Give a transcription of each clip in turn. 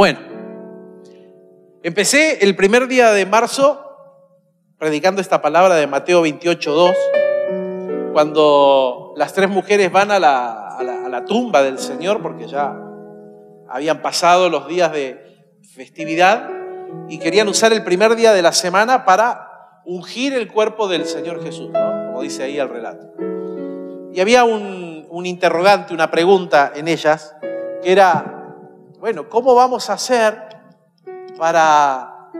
Bueno, empecé el primer día de marzo predicando esta palabra de Mateo 28, 2, cuando las tres mujeres van a la, tumba del Señor, porque ya habían pasado los días de festividad y querían usar el primer día de la semana para ungir el cuerpo del Señor Jesús, como dice ahí el relato. Y había un interrogante, una pregunta en ellas, que era, bueno, ¿cómo vamos a hacer para,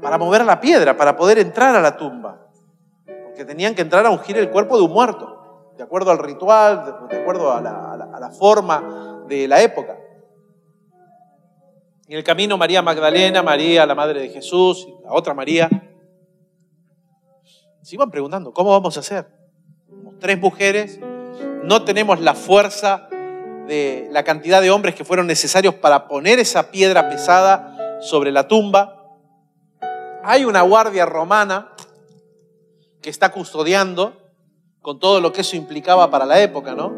para mover la piedra, para poder entrar a la tumba? Porque tenían que entrar a ungir el cuerpo de un muerto, de acuerdo al ritual, de, acuerdo a la, forma de la época. En el camino María Magdalena, María, la madre de Jesús, la otra María, se iban preguntando, ¿cómo vamos a hacer? Somos tres mujeres, no tenemos la fuerza de la cantidad de hombres que fueron necesarios para poner esa piedra pesada sobre la tumba. Hay una guardia romana que está custodiando con todo lo que eso implicaba para la época, ¿no?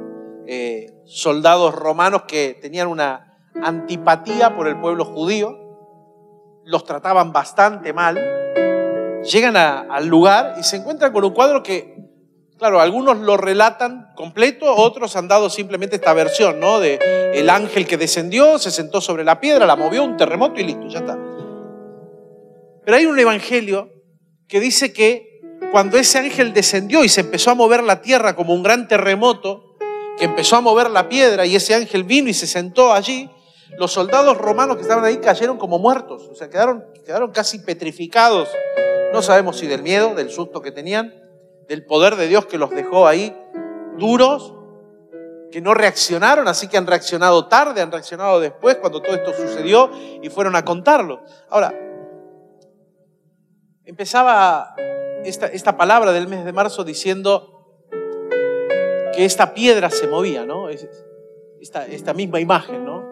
Eh, soldados romanos que tenían una antipatía por el pueblo judío, los trataban bastante mal, llegan al lugar y se encuentran con un cuadro que, claro, algunos lo relatan completo, otros han dado simplemente esta versión, ¿no? De el ángel que descendió, se sentó sobre la piedra, la movió, un terremoto y listo, ya está. Pero hay un evangelio que dice que cuando ese ángel descendió y se empezó a mover la tierra como un gran terremoto, que empezó a mover la piedra y ese ángel vino y se sentó allí, los soldados romanos que estaban ahí cayeron como muertos, o sea, quedaron, quedaron casi petrificados. No sabemos si del miedo, del susto que tenían, del poder de Dios que los dejó ahí duros, que no reaccionaron, así que han reaccionado tarde, han reaccionado después cuando todo esto sucedió y fueron a contarlo. Ahora, empezaba esta, esta palabra del mes de marzo diciendo que esta piedra se movía, ¿no? Es- Esta, esta misma imagen, ¿no?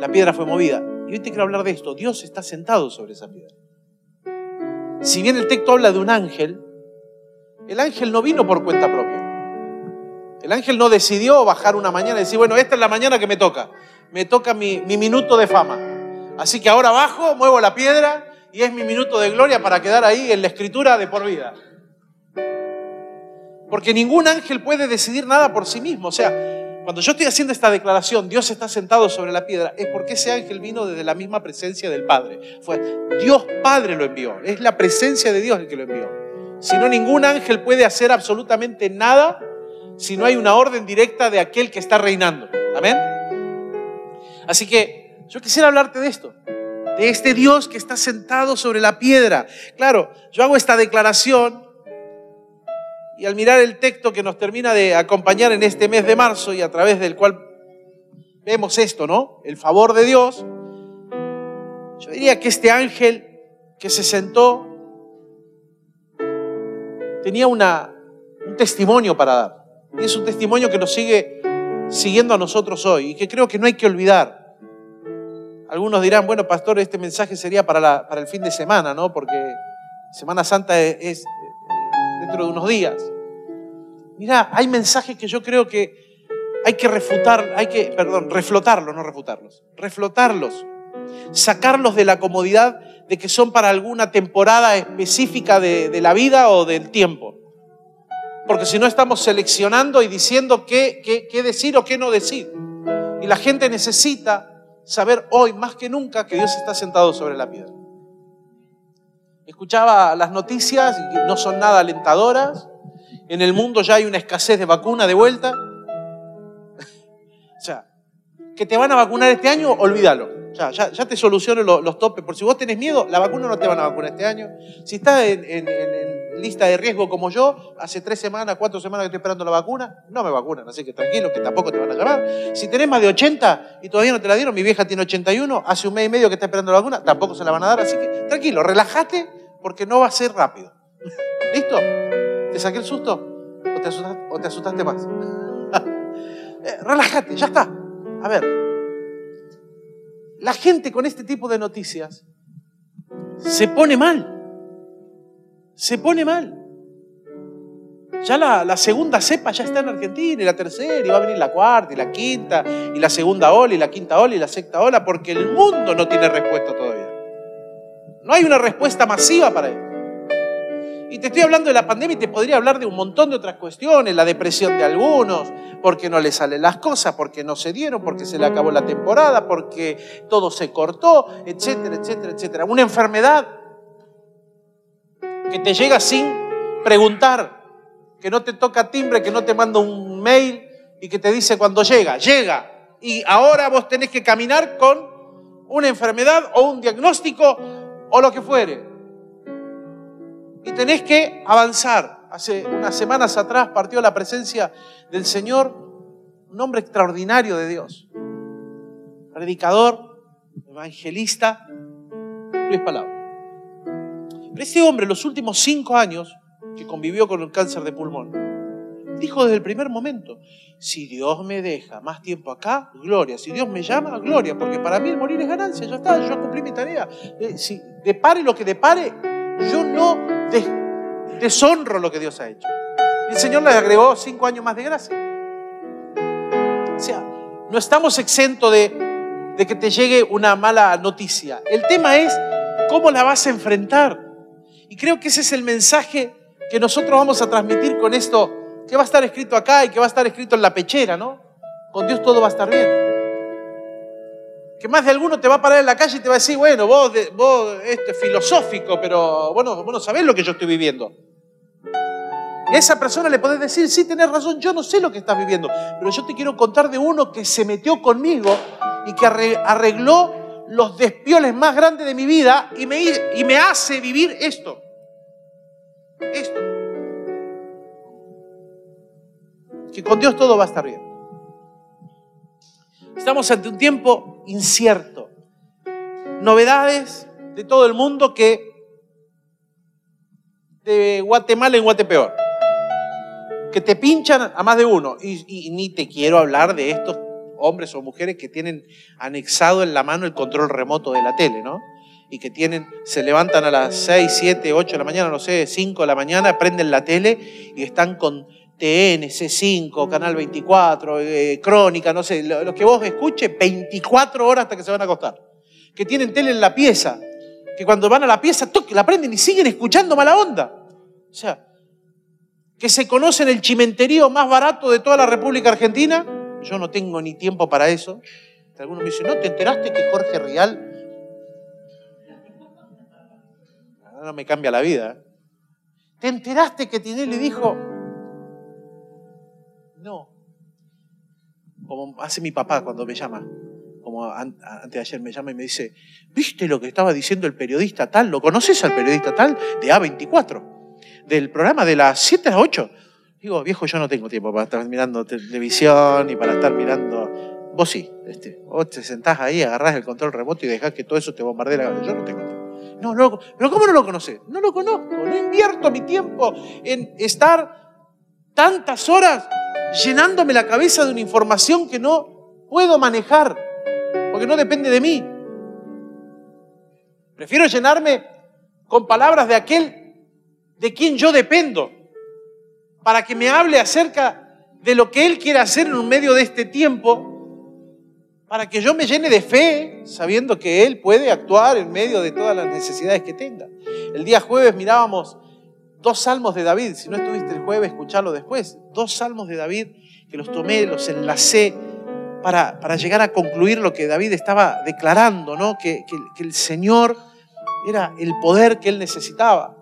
La piedra fue movida. Y hoy te quiero hablar de esto. Dios está sentado sobre esa piedra. Si bien el texto habla de un ángel, el ángel no vino por cuenta propia. El ángel no decidió bajar una mañana y decir, bueno, esta es la mañana que me toca. Me toca mi, mi minuto de fama. Así que ahora bajo, muevo la piedra y es mi minuto de gloria para quedar ahí en la escritura de por vida. Porque ningún ángel puede decidir nada por sí mismo. O sea, cuando yo estoy haciendo esta declaración, Dios está sentado sobre la piedra, es porque ese ángel vino desde la misma presencia del Padre. Fue Dios Padre lo envió. Es la presencia de Dios el que lo envió. Si no, ningún ángel puede hacer absolutamente nada si no hay una orden directa de aquel que está reinando. Amén. Así que yo quisiera hablarte de esto, de este Dios que está sentado sobre la piedra. Claro, yo hago esta declaración y al mirar el texto que nos termina de acompañar en este mes de marzo y a través del cual vemos esto, ¿no? El favor de Dios. Yo diría que este ángel que se sentó tenía un testimonio para dar. Y es un testimonio que nos sigue siguiendo a nosotros hoy y que creo que no hay que olvidar. Algunos dirán, bueno, pastor, este mensaje sería para, para el fin de semana, ¿no? Porque Semana Santa es, es, eh, dentro de unos días. Mira, hay mensajes que yo creo que hay que refutar, hay que, perdón, reflotarlos, no refutarlos, reflotarlos, sacarlos de la comodidad de que son para alguna temporada específica de, de la vida o del tiempo. Porque si no estamos seleccionando y diciendo qué, qué, decir o qué no decir. Y la gente necesita saber hoy más que nunca que Dios está sentado sobre la piedra. Escuchaba las noticias y no son nada alentadoras. En el mundo ya hay una escasez de vacuna de vuelta. o sea, que te van a vacunar este año, olvídalo. Ya, ya, ya te soluciono lo- los topes. Por si vos tenés miedo, la vacuna no te van a vacunar este año. Si estás en, lista de riesgo como yo, hace tres semanas, cuatro semanas que estoy esperando la vacuna, no me vacunan. Así que tranquilo, que tampoco te van a llamar. Si tenés más de 80 y todavía no te la dieron, mi vieja tiene 81, hace un mes y medio que está esperando la vacuna, tampoco se la van a dar. Así que tranquilo, relájate porque no va a ser rápido. ¿Listo? ¿Te saqué el susto? ¿O te asustaste, o te asustaste más? Eh, relájate, ya está. A ver, la gente con este tipo de noticias se pone mal. Se pone mal. Ya la, la, segunda cepa ya está en Argentina, y la tercera, y va a venir la cuarta, y la quinta, y la segunda ola, y la quinta ola, y la sexta ola, porque el mundo no tiene respuesta todavía. No hay una respuesta masiva para esto. Y te estoy hablando de la pandemia y te podría hablar de un montón de otras cuestiones, la depresión de algunos, porque no les salen las cosas, porque no se dieron, porque se le acabó la temporada, porque todo se cortó, etcétera, etcétera, etcétera. Una enfermedad que te llega sin preguntar, que no te toca timbre, que no te manda un mail y que te dice cuando llega, llega. Y ahora vos tenés que caminar con una enfermedad o un diagnóstico o lo que fuere. Y tenés que avanzar. Hace unas semanas atrás partió la presencia del Señor, un hombre extraordinario de Dios. Predicador, evangelista, Luis Palabra. Pero este hombre, los últimos cinco años que convivió con el cáncer de pulmón, dijo desde el primer momento, si Dios me deja más tiempo acá, gloria. Si Dios me llama, gloria, porque para mí morir es ganancia, ya está, yo cumplí mi tarea. Eh, si depare lo que depare, yo no deshonro lo que Dios ha hecho. Y el Señor le agregó cinco años más de gracia. O sea, no estamos exentos de, de que te llegue una mala noticia. El tema es cómo la vas a enfrentar. Y creo que ese es el mensaje que nosotros vamos a transmitir con esto, que va a estar escrito acá y que va a estar escrito en la pechera, ¿no? Con Dios todo va a estar bien que más de alguno te va a parar en la calle y te va a decir, bueno, vos, vos esto es filosófico, pero bueno, vos no sabés lo que yo estoy viviendo. Y a esa persona le podés decir, sí, tenés razón, yo no sé lo que estás viviendo, pero yo te quiero contar de uno que se metió conmigo y que arregló los despioles más grandes de mi vida y me, y me hace vivir esto. Esto. Que con Dios todo va a estar bien. Estamos ante un tiempo incierto. Novedades de todo el mundo que de Guatemala en Guatepeor. Que te pinchan a más de uno. Y, ni te quiero hablar de estos hombres o mujeres que tienen anexado en la mano el control remoto de la tele, ¿no? Y que tienen, se levantan a las 6, 7, 8 de la mañana, no sé, 5 de la mañana, prenden la tele y están con TN, C5, Canal 24, eh, Crónica, no sé, lo, que vos escuches, 24 horas hasta que se van a acostar. Que tienen tele en la pieza, que cuando van a la pieza, toque, la prenden y siguen escuchando mala onda. O sea, que se conocen el chimenterío más barato de toda la República Argentina. Yo no tengo ni tiempo para eso. Algunos me dicen, ¿no te enteraste que Jorge Rial... No me cambia la vida. ¿Te enteraste que Tinelli dijo, no. Como hace mi papá cuando me llama, como antes de ayer me llama y me dice, ¿viste lo que estaba diciendo el periodista tal? ¿Lo conoces al periodista tal de A24? Del programa de las 7 a las 8. Digo, viejo, yo no tengo tiempo para estar mirando televisión y para estar mirando. Vos sí, este, vos te sentás ahí, agarrás el control remoto y dejás que todo eso te bombardee la Yo no tengo tiempo. No, no, pero ¿cómo no lo conoces? No lo conozco, no invierto mi tiempo en estar tantas horas llenándome la cabeza de una información que no puedo manejar, porque no depende de mí. Prefiero llenarme con palabras de aquel de quien yo dependo, para que me hable acerca de lo que Él quiere hacer en un medio de este tiempo, para que yo me llene de fe, sabiendo que Él puede actuar en medio de todas las necesidades que tenga. El día jueves mirábamos dos salmos de David, si no estuviste el jueves, escucharlo después, dos salmos de David que los tomé, los enlacé para, para llegar a concluir lo que David estaba declarando, ¿no? que, que, el Señor era el poder que él necesitaba.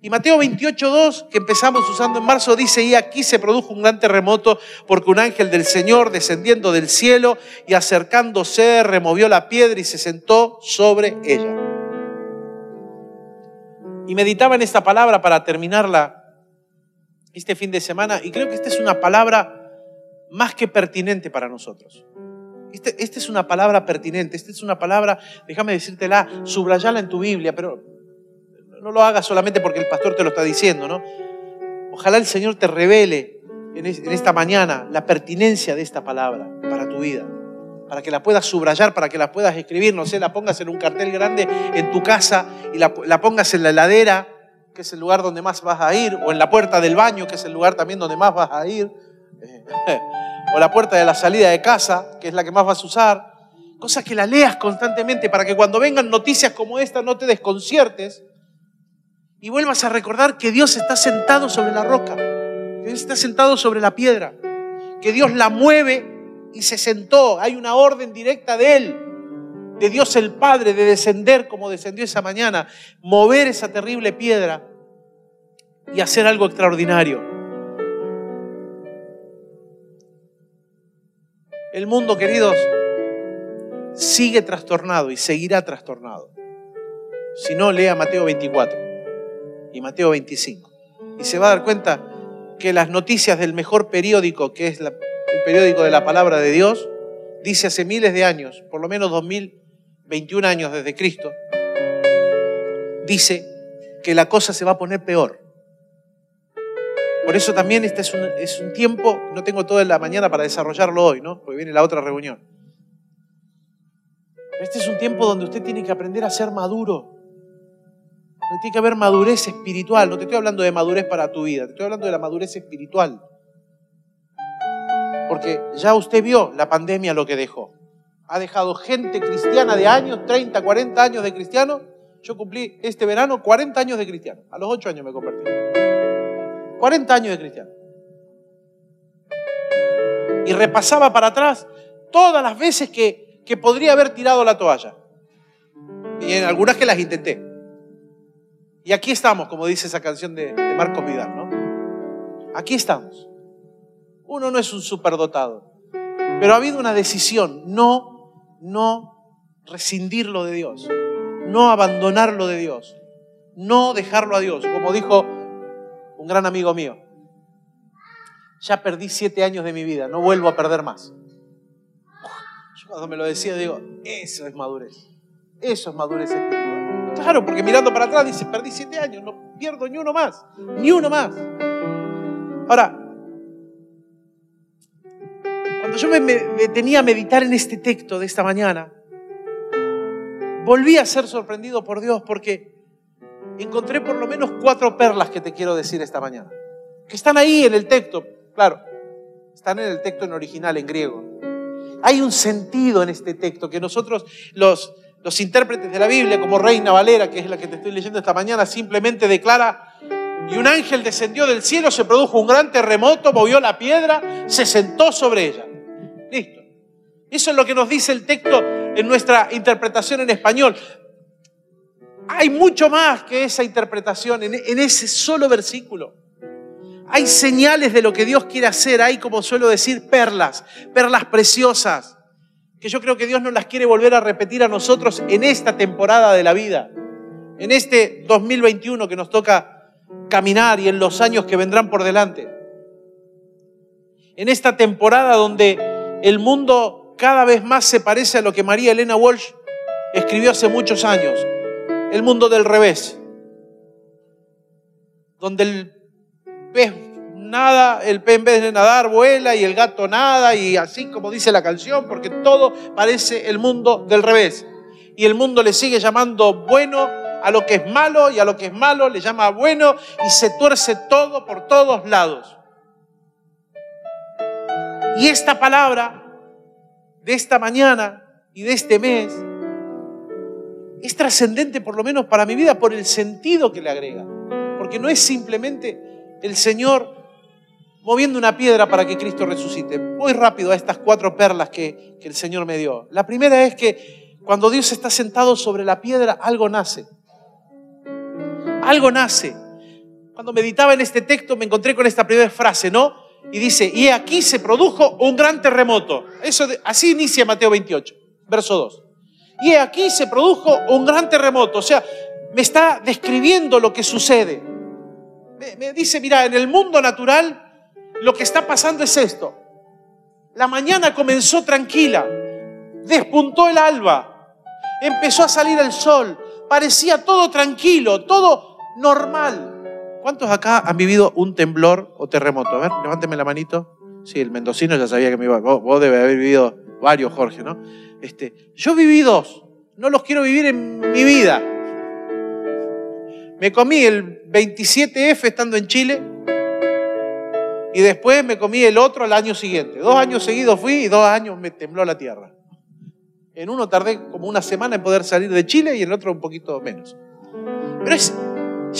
Y Mateo 28.2, que empezamos usando en marzo, dice, y aquí se produjo un gran terremoto porque un ángel del Señor descendiendo del cielo y acercándose removió la piedra y se sentó sobre ella y meditaba en esta palabra para terminarla este fin de semana y creo que esta es una palabra más que pertinente para nosotros. Esta este es una palabra pertinente, esta es una palabra, déjame decírtela, subrayala en tu Biblia, pero no lo hagas solamente porque el pastor te lo está diciendo, ¿no? Ojalá el Señor te revele en esta mañana la pertinencia de esta palabra para tu vida para que la puedas subrayar, para que la puedas escribir, no sé, la pongas en un cartel grande en tu casa y la, pongas en la heladera, que es el lugar donde más vas a ir, o en la puerta del baño, que es el lugar también donde más vas a ir, o la puerta de la salida de casa, que es la que más vas a usar. Cosas que la leas constantemente para que cuando vengan noticias como esta no te desconciertes y vuelvas a recordar que Dios está sentado sobre la roca, que Dios está sentado sobre la piedra, que Dios la mueve y se sentó. Hay una orden directa de Él, de Dios el Padre, de descender como descendió esa mañana, mover esa terrible piedra y hacer algo extraordinario. El mundo, queridos, sigue trastornado y seguirá trastornado. Si no, lea Mateo 24 y Mateo 25. Y se va a dar cuenta que las noticias del mejor periódico, que es el periódico de la palabra de Dios, dice hace miles de años, por lo menos 2021 años desde Cristo, dice que la cosa se va a poner peor. Por eso también este es un, es un tiempo, no tengo toda la mañana para desarrollarlo hoy, ¿no? Porque viene la otra reunión. Este es un tiempo donde usted tiene que aprender a ser maduro. Donde tiene que haber madurez espiritual. No te estoy hablando de madurez para tu vida, te estoy hablando de la madurez espiritual. Porque ya usted vio la pandemia lo que dejó. Ha dejado gente cristiana de años, 30, 40 años de cristiano. Yo cumplí este verano 40 años de cristiano. A los 8 años me convertí. 40 años de cristiano. Y repasaba para atrás todas las veces que que podría haber tirado la toalla. Y en algunas que las intenté. Y aquí estamos, como dice esa canción de, de Marcos Vidal, ¿no? Aquí estamos. Uno no es un superdotado, pero ha habido una decisión, no, no rescindirlo de Dios, no abandonarlo de Dios, no dejarlo a Dios, como dijo un gran amigo mío. Ya perdí siete años de mi vida, no vuelvo a perder más. Yo cuando me lo decía digo, eso es madurez. Eso es madurez espiritual. Claro, porque mirando para atrás dice, perdí siete años, no pierdo ni uno más, ni uno más. Ahora, cuando yo me, tenía a meditar en este texto de esta mañana, volví a ser sorprendido por Dios porque encontré por lo menos cuatro perlas que te quiero decir esta mañana. Que están ahí en el texto, claro, están en el texto en original, en griego. Hay un sentido en este texto que nosotros, los, los intérpretes de la Biblia, como Reina Valera, que es la que te estoy leyendo esta mañana, simplemente declara, y un ángel descendió del cielo, se produjo un gran terremoto, movió la piedra, se sentó sobre ella. Listo. Eso es lo que nos dice el texto en nuestra interpretación en español. Hay mucho más que esa interpretación en, ese solo versículo. Hay señales de lo que Dios quiere hacer, hay como suelo decir perlas, perlas preciosas, que yo creo que Dios nos las quiere volver a repetir a nosotros en esta temporada de la vida, en este 2021 que nos toca caminar y en los años que vendrán por delante. En esta temporada donde el mundo cada vez más se parece a lo que María Elena Walsh escribió hace muchos años, el mundo del revés, donde el pez nada, el pez en vez de nadar vuela y el gato nada y así como dice la canción, porque todo parece el mundo del revés. Y el mundo le sigue llamando bueno a lo que es malo y a lo que es malo le llama bueno y se tuerce todo por todos lados. Y esta palabra de esta mañana y de este mes es trascendente por lo menos para mi vida por el sentido que le agrega. Porque no es simplemente el Señor moviendo una piedra para que Cristo resucite. Voy rápido a estas cuatro perlas que, que, el Señor me dio. La primera es que cuando Dios está sentado sobre la piedra, algo nace. Algo nace. Cuando meditaba en este texto me encontré con esta primera frase, ¿no? Y dice, y aquí se produjo un gran terremoto. Eso así inicia Mateo 28, verso 2. Y aquí se produjo un gran terremoto. O sea, me está describiendo lo que sucede me, dice, mira, en el mundo natural lo que está pasando es esto. La mañana comenzó tranquila, despuntó el alba, empezó a salir el sol, parecía todo tranquilo, todo normal. ¿Cuántos acá han vivido un temblor o terremoto? A ver, levánteme la manito. Sí, el mendocino ya sabía que me iba. Vos, vos debes haber vivido varios, Jorge, ¿no? Este, yo viví dos. No los quiero vivir en mi vida. Me comí el 27F estando en Chile y después me comí el otro al año siguiente. Dos años seguidos fui y dos años me tembló la tierra. En uno tardé como una semana en poder salir de Chile y en el otro un poquito menos. Pero es,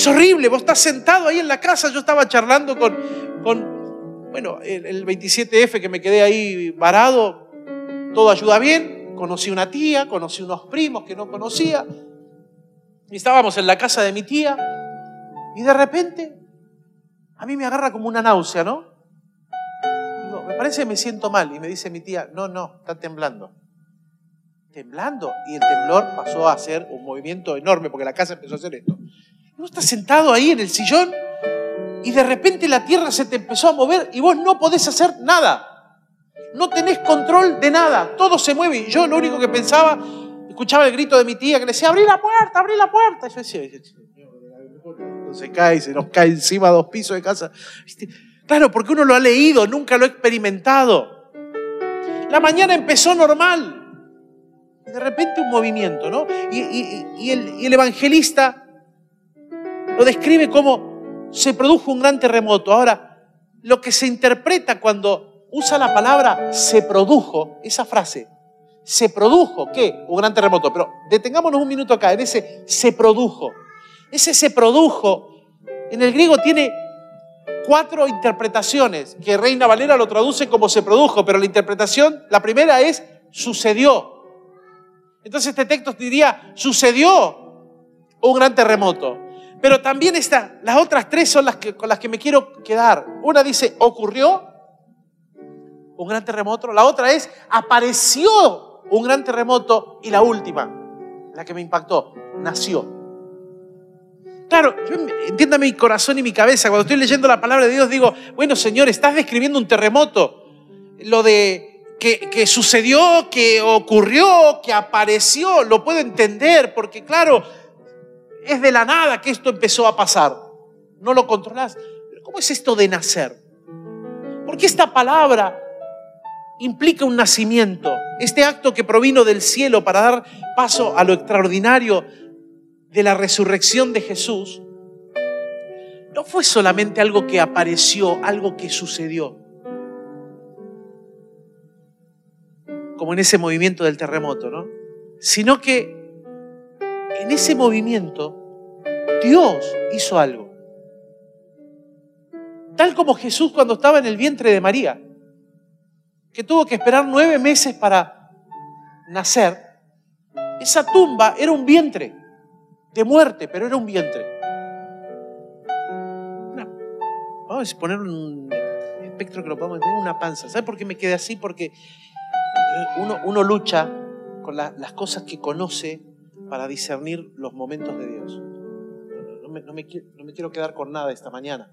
horrible, vos estás sentado ahí en la casa, yo estaba charlando con, con bueno, el, el 27F que me quedé ahí varado, todo ayuda bien, conocí una tía, conocí unos primos que no conocía, y estábamos en la casa de mi tía y de repente a mí me agarra como una náusea, ¿no? Digo, me parece que me siento mal. Y me dice mi tía, no, no, está temblando. Temblando. Y el temblor pasó a ser un movimiento enorme porque la casa empezó a hacer esto. Vos estás sentado ahí en el sillón y de repente la tierra se te empezó a mover y vos no podés hacer nada. No tenés control de nada. Todo se mueve. Y yo lo único que pensaba escuchaba el grito de mi tía que le decía, abrí la puerta, abrí la puerta. Y yo decía, se cae, se nos cae encima dos pisos de casa. Claro, porque uno lo ha leído, nunca lo ha experimentado. La mañana empezó normal. De repente un movimiento, ¿no? Y el evangelista lo describe como se produjo un gran terremoto. Ahora, lo que se interpreta cuando usa la palabra se produjo, esa frase, se produjo, ¿qué? Un gran terremoto. Pero detengámonos un minuto acá, en ese se produjo. Ese se produjo, en el griego tiene cuatro interpretaciones, que Reina Valera lo traduce como se produjo, pero la interpretación, la primera es sucedió. Entonces este texto diría, sucedió un gran terremoto. Pero también está, las otras tres son las que, con las que me quiero quedar. Una dice, ocurrió un gran terremoto. La otra es, apareció un gran terremoto y la última, la que me impactó, nació. Claro, entienda mi corazón y mi cabeza, cuando estoy leyendo la palabra de Dios digo, bueno Señor, estás describiendo un terremoto, lo de que, que sucedió, que ocurrió, que apareció, lo puedo entender, porque claro, es de la nada que esto empezó a pasar, no lo controlas. ¿Cómo es esto de nacer? Porque esta palabra implica un nacimiento, este acto que provino del cielo para dar paso a lo extraordinario de la resurrección de Jesús, no fue solamente algo que apareció, algo que sucedió, como en ese movimiento del terremoto, ¿no? Sino que en ese movimiento Dios hizo algo. Tal como Jesús cuando estaba en el vientre de María que tuvo que esperar nueve meses para nacer, esa tumba era un vientre de muerte, pero era un vientre. vamos a poner un espectro que lo podemos tener una panza. ¿Sabe por qué me quedé así? Porque uno, lucha con las cosas que conoce para discernir los momentos de Dios. No me, quiero quedar con nada esta mañana.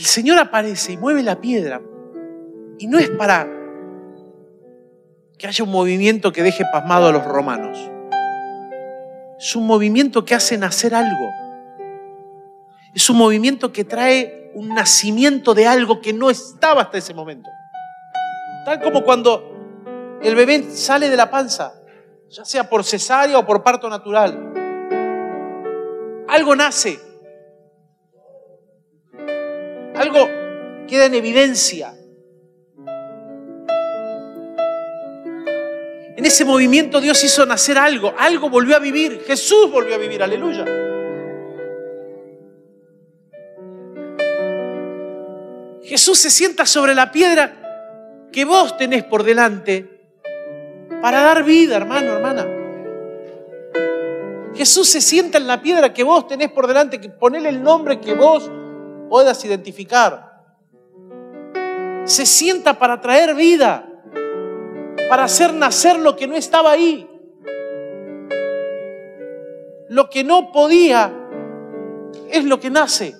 el Señor aparece y mueve la piedra. Y no es para que haya un movimiento que deje pasmado a los romanos. Es un movimiento que hace nacer algo. Es un movimiento que trae un nacimiento de algo que no estaba hasta ese momento. Tal como cuando el bebé sale de la panza, ya sea por cesárea o por parto natural. Algo nace algo queda en evidencia. En ese movimiento Dios hizo nacer algo, algo volvió a vivir, Jesús volvió a vivir, aleluya. Jesús se sienta sobre la piedra que vos tenés por delante para dar vida, hermano, hermana. Jesús se sienta en la piedra que vos tenés por delante, que ponele el nombre que vos puedas identificar. Se sienta para traer vida, para hacer nacer lo que no estaba ahí. Lo que no podía es lo que nace.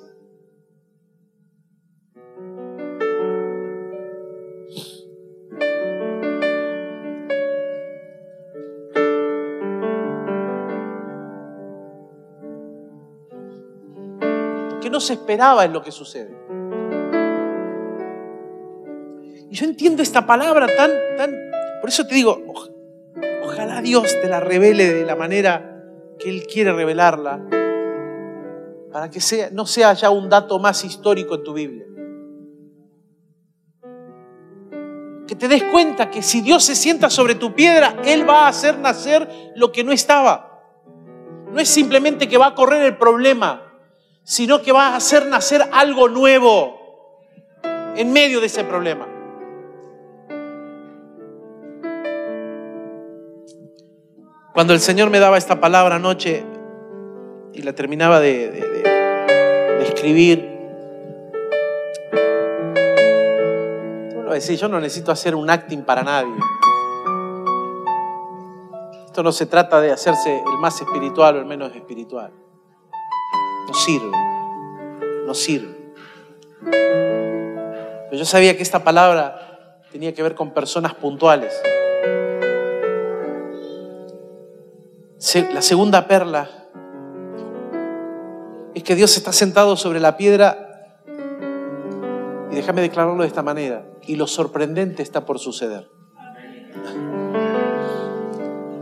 No se esperaba en lo que sucede. Y yo entiendo esta palabra tan, tan, Por eso te digo, ojalá Dios te la revele de la manera que Él quiere revelarla, para que sea, no sea ya un dato más histórico en tu Biblia. Que te des cuenta que si Dios se sienta sobre tu piedra, Él va a hacer nacer lo que no estaba. No es simplemente que va a correr el problema, sino que va a hacer nacer algo nuevo en medio de ese problema. Cuando el Señor me daba esta palabra anoche y la terminaba de, escribir, yo no necesito hacer un acting para nadie. Esto no se trata de hacerse el más espiritual o el menos espiritual. No sirve, no sirve. Pero yo sabía que esta palabra tenía que ver con personas puntuales. La segunda perla es que Dios está sentado sobre la piedra y déjame declararlo de esta manera, y lo sorprendente está por suceder.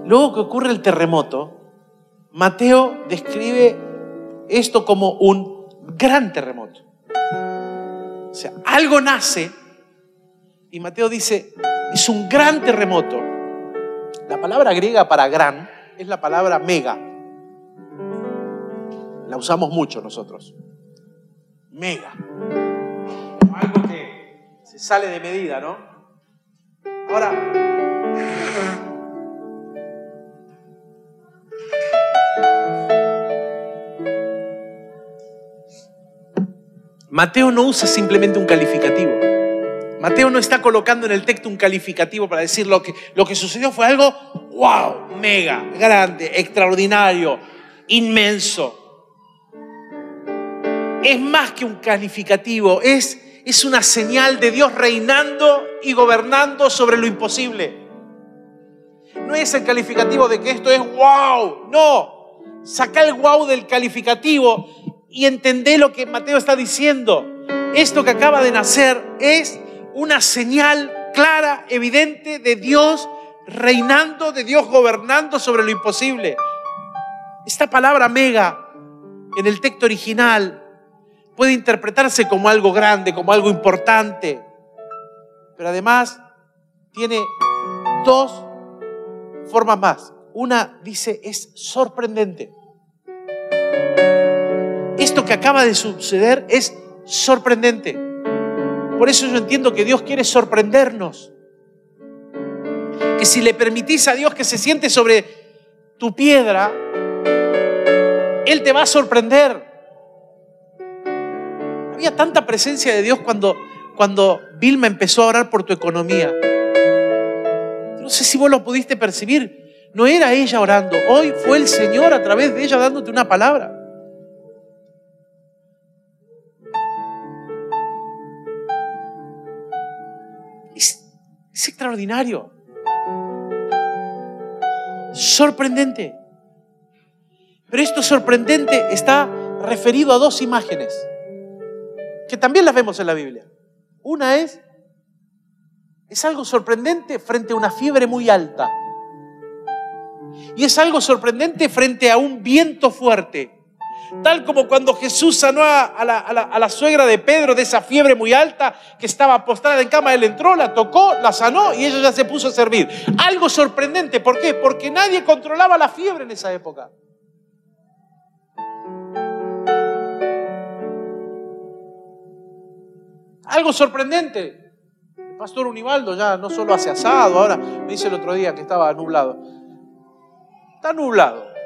Luego que ocurre el terremoto, Mateo describe esto como un gran terremoto. O sea, algo nace y Mateo dice, es un gran terremoto. La palabra griega para gran es la palabra mega. La usamos mucho nosotros. Mega. Algo que se sale de medida, ¿no? Ahora, Mateo no usa simplemente un calificativo. Mateo no está colocando en el texto un calificativo para decir lo que, lo que sucedió fue algo, wow, mega, grande, extraordinario, inmenso. Es más que un calificativo, es, es una señal de Dios reinando y gobernando sobre lo imposible. No es el calificativo de que esto es wow, no. Saca el wow del calificativo y entendé lo que Mateo está diciendo. Esto que acaba de nacer es una señal clara, evidente de Dios reinando, de Dios gobernando sobre lo imposible. Esta palabra mega en el texto original puede interpretarse como algo grande, como algo importante, pero además tiene dos formas más. Una dice es sorprendente. Esto que acaba de suceder es sorprendente. Por eso yo entiendo que Dios quiere sorprendernos. Que si le permitís a Dios que se siente sobre tu piedra, Él te va a sorprender. Había tanta presencia de Dios cuando, cuando Vilma empezó a orar por tu economía. No sé si vos lo pudiste percibir. No era ella orando. Hoy fue el Señor a través de ella dándote una palabra. Es extraordinario. Sorprendente. Pero esto sorprendente está referido a dos imágenes que también las vemos en la Biblia. Una es, es algo sorprendente frente a una fiebre muy alta. Y es algo sorprendente frente a un viento fuerte. Tal como cuando Jesús sanó a, la, suegra de Pedro de esa fiebre muy alta que estaba postrada en cama, él entró, la tocó, la sanó y ella ya se puso a servir. Algo sorprendente, ¿por qué? Porque nadie controlaba la fiebre en esa época. Algo sorprendente. El pastor Univaldo ya no solo hace asado, ahora me dice el otro día que estaba nublado. Está nublado.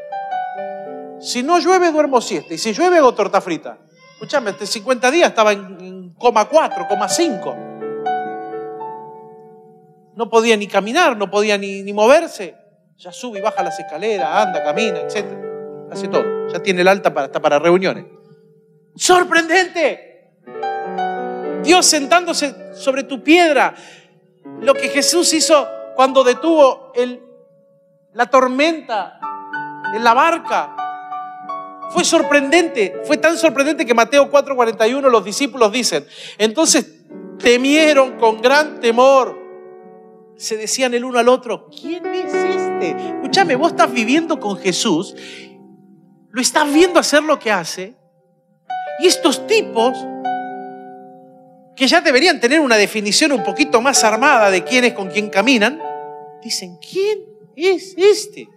Si no llueve, duermo siesta. Y si llueve, hago torta frita. Escuchame, este 50 días estaba en coma 4, coma 5. No podía ni caminar, no podía ni, moverse. Ya sube y baja las escaleras, anda, camina, etc. Hace todo. Ya tiene el alta para, hasta para reuniones. ¡Sorprendente! Dios sentándose sobre tu piedra. Lo que Jesús hizo cuando detuvo la tormenta en la barca. Fue sorprendente, fue tan sorprendente que Mateo 4:41 los discípulos dicen, entonces temieron con gran temor se decían el uno al otro, ¿quién es este? Escúchame, vos estás viviendo con Jesús, lo estás viendo hacer lo que hace, y estos tipos, que ya deberían tener una definición un poquito más armada de quién es con quién caminan, dicen, ¿quién es este?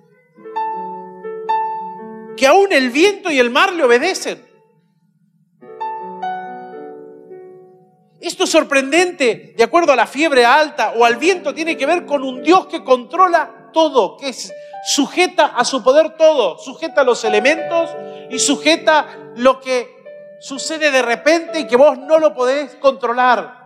Que aún el viento y el mar le obedecen. Esto es sorprendente, de acuerdo a la fiebre alta o al viento, tiene que ver con un Dios que controla todo, que es, sujeta a su poder todo, sujeta los elementos y sujeta lo que sucede de repente y que vos no lo podés controlar.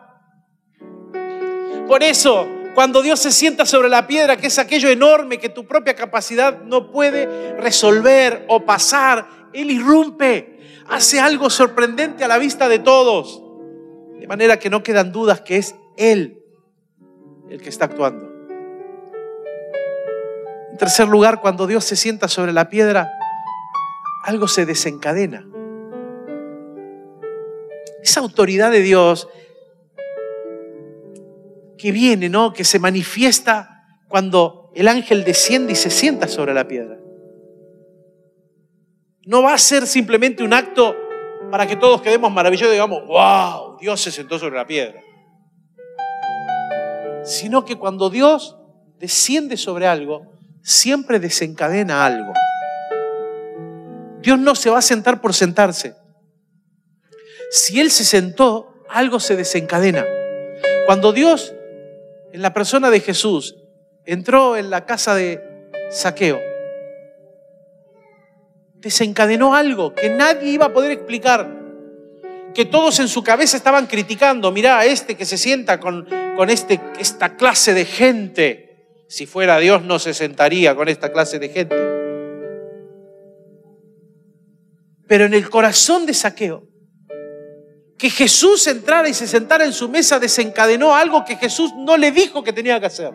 Por eso, cuando Dios se sienta sobre la piedra, que es aquello enorme que tu propia capacidad no puede resolver o pasar, Él irrumpe, hace algo sorprendente a la vista de todos. De manera que no quedan dudas que es Él el que está actuando. En tercer lugar, cuando Dios se sienta sobre la piedra, algo se desencadena. Esa autoridad de Dios que viene, ¿no? Que se manifiesta cuando el ángel desciende y se sienta sobre la piedra. No va a ser simplemente un acto para que todos quedemos maravillosos y digamos, wow, Dios se sentó sobre la piedra. Sino que cuando Dios desciende sobre algo, siempre desencadena algo. Dios no se va a sentar por sentarse. Si Él se sentó, algo se desencadena. Cuando Dios, en la persona de Jesús, entró en la casa de Saqueo, desencadenó algo que nadie iba a poder explicar. Que todos en su cabeza estaban criticando, mirá a este que se sienta con, con este, esta clase de gente. Si fuera Dios no se sentaría con esta clase de gente. Pero en el corazón de Saqueo, que Jesús entrara y se sentara en su mesa desencadenó algo que Jesús no le dijo que tenía que hacer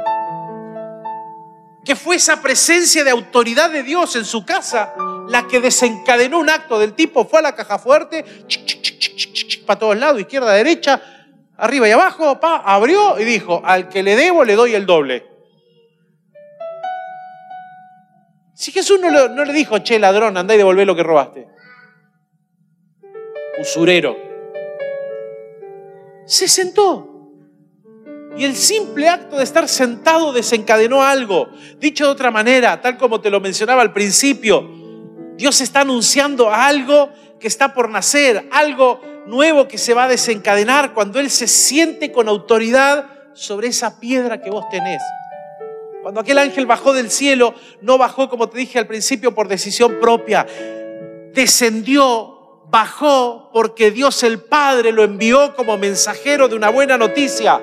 que fue esa presencia de autoridad de Dios en su casa la que desencadenó un acto del tipo, fue a la caja fuerte, para todos lados, izquierda, derecha, arriba y abajo, pa, abrió y dijo, al que le debo le doy el doble. Si Jesús no le, no le dijo, che, ladrón, andá y devolvé lo que robaste. Usurero. Se sentó. Y el simple acto de estar sentado desencadenó algo. Dicho de otra manera, tal como te lo mencionaba al principio, Dios está anunciando algo que está por nacer, algo nuevo que se va a desencadenar cuando Él se siente con autoridad sobre esa piedra que vos tenés. Cuando aquel ángel bajó del cielo, no bajó, como te dije al principio, por decisión propia. Descendió, bajó, porque Dios el Padre lo envió como mensajero de una buena noticia.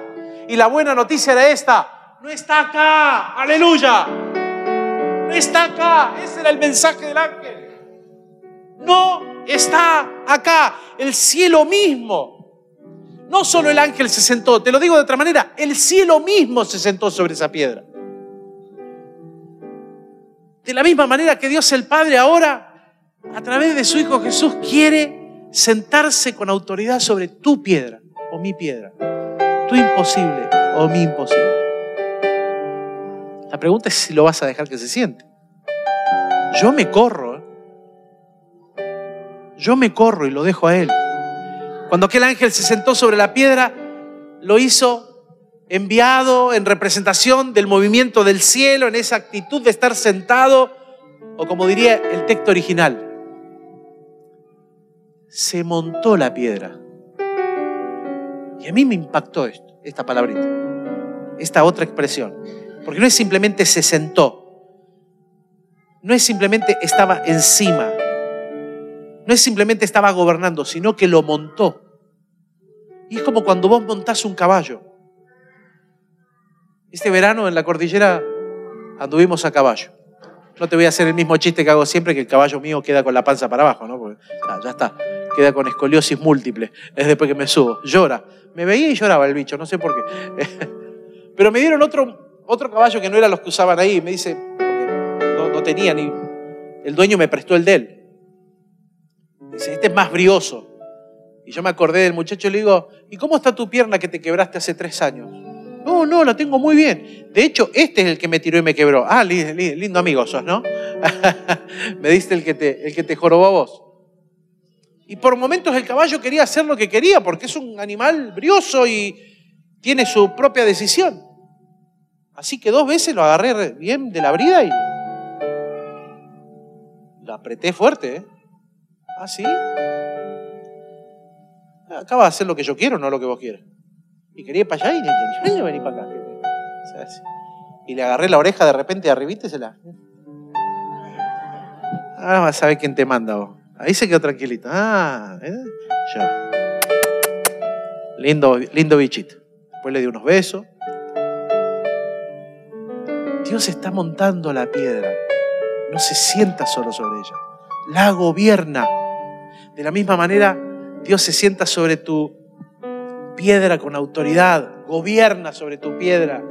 Y la buena noticia era esta, no está acá, aleluya. No está acá, ese era el mensaje del ángel. No está acá, el cielo mismo. No solo el ángel se sentó, te lo digo de otra manera, el cielo mismo se sentó sobre esa piedra. De la misma manera que Dios el Padre ahora, a través de su Hijo Jesús, quiere sentarse con autoridad sobre tu piedra o mi piedra tu imposible o mi imposible. La pregunta es si lo vas a dejar que se siente. Yo me corro. ¿eh? Yo me corro y lo dejo a él. Cuando aquel ángel se sentó sobre la piedra, lo hizo enviado en representación del movimiento del cielo, en esa actitud de estar sentado, o como diría el texto original, se montó la piedra. Y a mí me impactó esto, esta palabrita, esta otra expresión. Porque no es simplemente se sentó, no es simplemente estaba encima, no es simplemente estaba gobernando, sino que lo montó. Y es como cuando vos montás un caballo. Este verano en la cordillera anduvimos a caballo. No te voy a hacer el mismo chiste que hago siempre, que el caballo mío queda con la panza para abajo, ¿no? Porque, ya está, queda con escoliosis múltiple. Es después que me subo. Llora. Me veía y lloraba el bicho, no sé por qué. Pero me dieron otro, otro caballo que no era los que usaban ahí. Me dice, no, no tenía ni. El dueño me prestó el de él. Dice, este es más brioso. Y yo me acordé del muchacho y le digo, ¿y cómo está tu pierna que te quebraste hace tres años? No, no, la tengo muy bien. De hecho, este es el que me tiró y me quebró. Ah, lindo amigo sos, ¿no? me diste el que, te, el que te jorobó a vos. Y por momentos el caballo quería hacer lo que quería porque es un animal brioso y tiene su propia decisión. Así que dos veces lo agarré bien de la brida y lo apreté fuerte. ¿eh? ¿Ah, sí? Acaba de hacer lo que yo quiero, no lo que vos quieras. Y quería ir para allá y yo venir para acá. Y le agarré la oreja de repente de arribita y se la. Ah, sabe quién te manda vos. Ahí se quedó tranquilito. Ah, ¿eh? Ya. Lindo, lindo bichito. Después le di unos besos. Dios está montando la piedra. No se sienta solo sobre ella. La gobierna. De la misma manera, Dios se sienta sobre tu piedra con autoridad, gobierna sobre tu piedra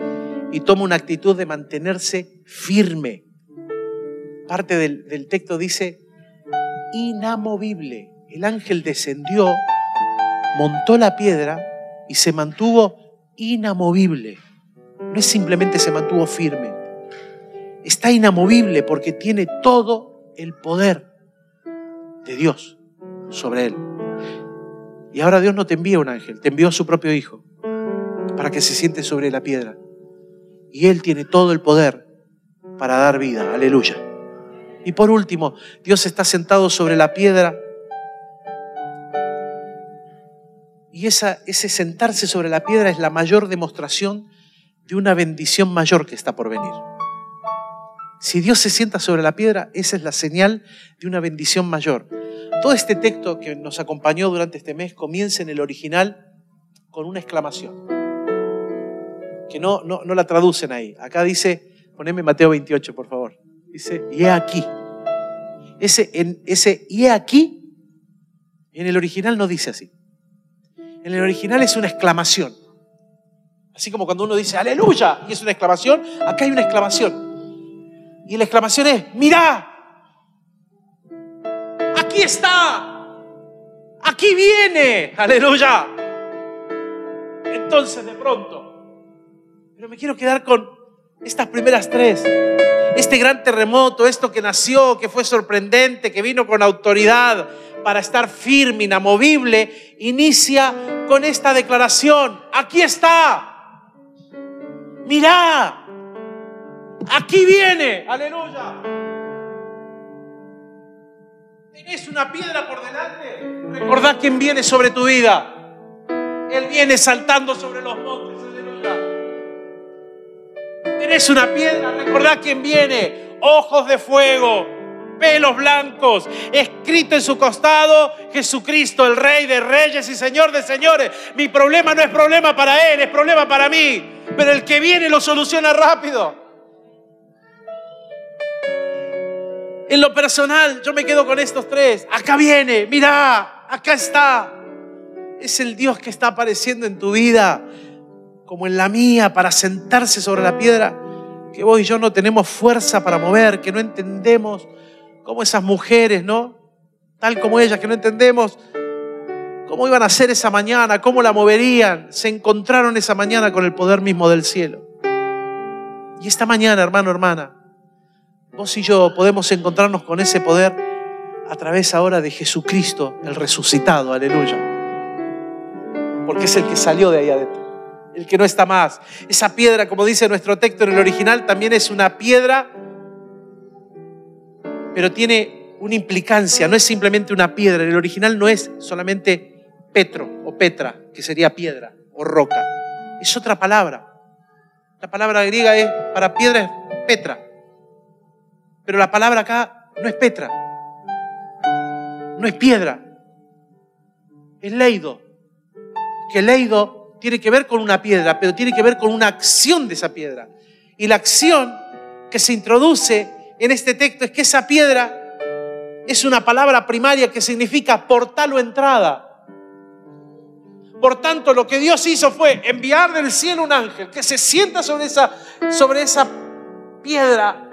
y toma una actitud de mantenerse firme. Parte del texto dice, inamovible. El ángel descendió, montó la piedra y se mantuvo inamovible. No es simplemente se mantuvo firme. Está inamovible porque tiene todo el poder de Dios sobre él. Y ahora Dios no te envía un ángel, te envió a su propio Hijo para que se siente sobre la piedra. Y Él tiene todo el poder para dar vida. Aleluya. Y por último, Dios está sentado sobre la piedra. Y esa, ese sentarse sobre la piedra es la mayor demostración de una bendición mayor que está por venir. Si Dios se sienta sobre la piedra, esa es la señal de una bendición mayor. Todo este texto que nos acompañó durante este mes comienza en el original con una exclamación, que no, no, la traducen ahí. Acá dice, poneme Mateo 28, por favor. Dice, y he aquí. Ese, en, ese y he aquí, en el original no dice así. En el original es una exclamación. Así como cuando uno dice, aleluya, y es una exclamación, acá hay una exclamación. Y la exclamación es, mira, aquí está, aquí viene, aleluya. Entonces de pronto, pero me quiero quedar con estas primeras tres. Este gran terremoto, esto que nació, que fue sorprendente, que vino con autoridad para estar firme, inamovible, inicia con esta declaración. Aquí está. Mirá. Aquí viene. Aleluya. ¿Tienes una piedra por delante? Recordad quién viene sobre tu vida. Él viene saltando sobre los montes. Tienes una piedra, recordad quién viene. Ojos de fuego, pelos blancos, escrito en su costado Jesucristo, el Rey de Reyes y Señor de Señores. Mi problema no es problema para Él, es problema para mí. Pero el que viene lo soluciona rápido. En lo personal, yo me quedo con estos tres. Acá viene, mira, acá está. Es el Dios que está apareciendo en tu vida, como en la mía, para sentarse sobre la piedra que vos y yo no tenemos fuerza para mover, que no entendemos cómo esas mujeres, ¿no? Tal como ellas, que no entendemos cómo iban a hacer esa mañana, cómo la moverían, se encontraron esa mañana con el poder mismo del cielo. Y esta mañana, hermano, hermana, Vos y yo podemos encontrarnos con ese poder a través ahora de Jesucristo, el resucitado, aleluya. Porque es el que salió de ahí adentro, el que no está más. Esa piedra, como dice nuestro texto en el original, también es una piedra, pero tiene una implicancia, no es simplemente una piedra. En el original no es solamente Petro o Petra, que sería piedra o roca. Es otra palabra. La palabra griega es para piedra es Petra. Pero la palabra acá no es Petra, no es piedra, es leido. Que leido tiene que ver con una piedra, pero tiene que ver con una acción de esa piedra. Y la acción que se introduce en este texto es que esa piedra es una palabra primaria que significa portal o entrada. Por tanto, lo que Dios hizo fue enviar del cielo un ángel que se sienta sobre esa, sobre esa piedra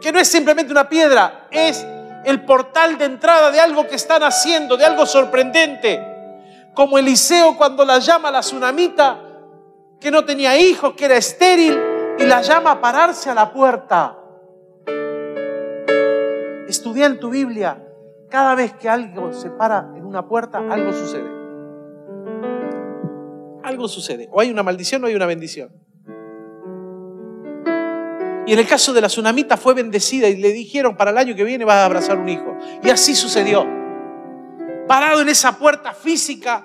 que no es simplemente una piedra, es el portal de entrada de algo que están haciendo, de algo sorprendente. Como Eliseo cuando la llama la tsunamita, que no tenía hijos, que era estéril, y la llama a pararse a la puerta. Estudia en tu Biblia. Cada vez que algo se para en una puerta, algo sucede. Algo sucede. O hay una maldición o hay una bendición. Y en el caso de la tsunamita fue bendecida y le dijeron, para el año que viene vas a abrazar un hijo. Y así sucedió. Parado en esa puerta física,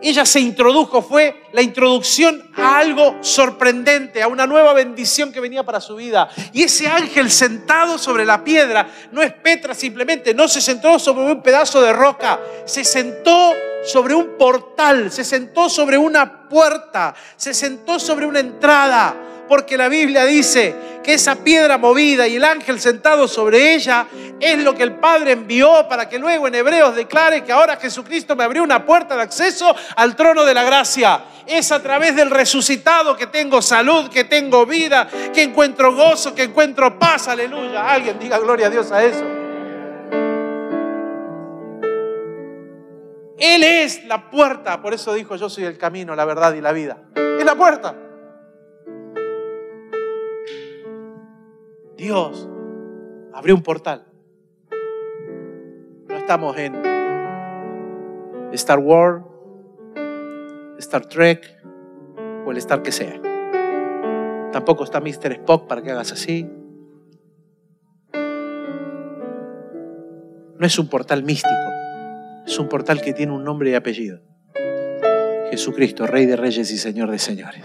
ella se introdujo, fue la introducción a algo sorprendente, a una nueva bendición que venía para su vida. Y ese ángel sentado sobre la piedra no es Petra simplemente, no se sentó sobre un pedazo de roca, se sentó sobre un portal, se sentó sobre una puerta, se sentó sobre una entrada porque la Biblia dice que esa piedra movida y el ángel sentado sobre ella es lo que el Padre envió para que luego en Hebreos declare que ahora Jesucristo me abrió una puerta de acceso al trono de la gracia. Es a través del resucitado que tengo salud, que tengo vida, que encuentro gozo, que encuentro paz. Aleluya. Alguien diga gloria a Dios a eso. Él es la puerta. Por eso dijo, yo soy el camino, la verdad y la vida. Es la puerta. Dios abrió un portal. No estamos en Star Wars, Star Trek o el Star que sea. Tampoco está Mr. Spock para que hagas así. No es un portal místico, es un portal que tiene un nombre y apellido. Jesucristo, Rey de Reyes y Señor de Señores.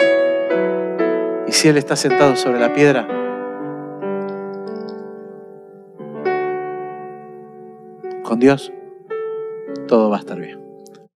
Y si Él está sentado sobre la piedra, Dios, todo va a estar bien.